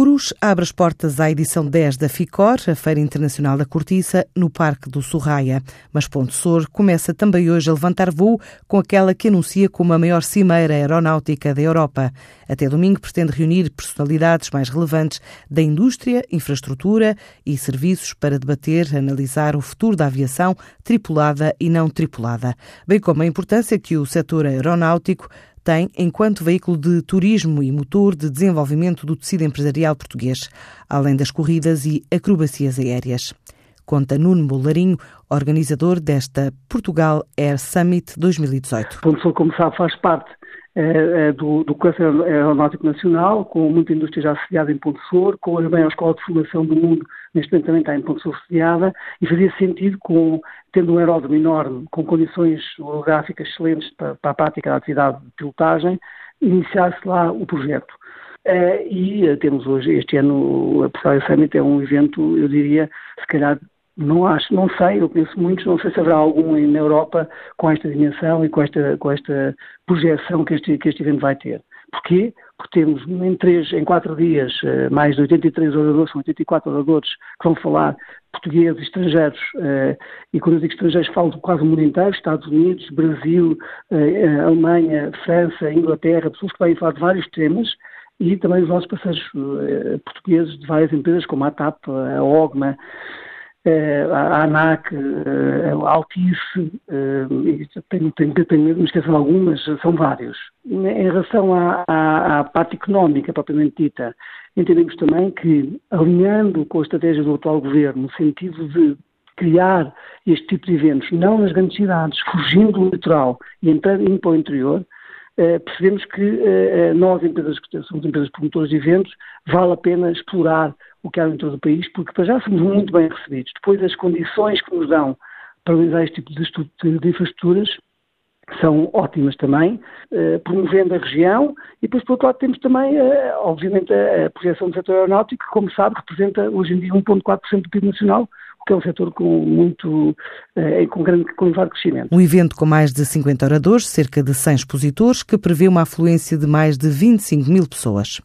Cruz abre as portas à edição 10 da FICOR, a Feira Internacional da Cortiça, no Parque do Sorraia. Mas Ponte Sor começa também hoje a levantar voo com aquela que anuncia como a maior cimeira aeronáutica da Europa. Até domingo pretende reunir personalidades mais relevantes da indústria, infraestrutura e serviços para debater, analisar o futuro da aviação tripulada e não tripulada, bem como a importância que o setor aeronáutico tem enquanto veículo de turismo e motor de desenvolvimento do tecido empresarial português, além das corridas e acrobacias aéreas. Conta Nuno Bolarinho, organizador desta Portugal Air Summit 2018. Como sabe, faz parte do, do Conselho Aeronáutico Nacional, com muita indústria já sediada em Ponte Sor, com a maior escola de formação do mundo, neste momento também está em Ponte Sor sediada, e fazia sentido, com, tendo um aeródromo enorme, com condições orográficas excelentes para, para a prática da atividade de pilotagem, iniciar-se lá o projeto. Uh, e uh, temos hoje, este ano, a Portugal Summit é um evento, eu diria, se calhar não acho, não sei, eu penso muitos, não sei se haverá algum na Europa com esta dimensão e com esta, com esta projeção que este, que este evento vai ter. Porquê? Porque temos em três, em quatro dias, eh, mais de 83 oradores, são 84 oradores que vão falar portugueses, estrangeiros, eh, e quando eu digo estrangeiros falo de quase o mundo inteiro, Estados Unidos, Brasil, eh, Alemanha, França, Inglaterra, pessoas que vêm falar de vários temas, e também os nossos parceiros portugueses de várias empresas, como a TAP, a OGMA, a ANAC, eh, a Altice, eh, tenho, tenho, tenho, me esqueço de algumas, são vários. Em relação à, à, à, parte económica propriamente dita, entendemos também que, alinhando com a estratégia do atual governo, no sentido de criar este tipo de eventos, não nas grandes cidades, fugindo do litoral e entrando indo para o interior, percebemos que nós, empresas que somos empresas promotoras de eventos, vale a pena explorar o que há dentro do país, porque para já somos muito bem recebidos. Depois, as condições que nos dão para realizar este tipo de, de infraestruturas são ótimas também, eh, promovendo a região e depois, por outro lado, temos também, eh, obviamente, a, a projeção do setor aeronáutico, que, como sabe, representa hoje em dia 1,4% do PIB nacional, o que é um setor com muito, eh, com grande, com elevado crescimento. Um evento com mais de 50 oradores, cerca de 100 expositores, que prevê uma afluência de mais de 25 mil pessoas.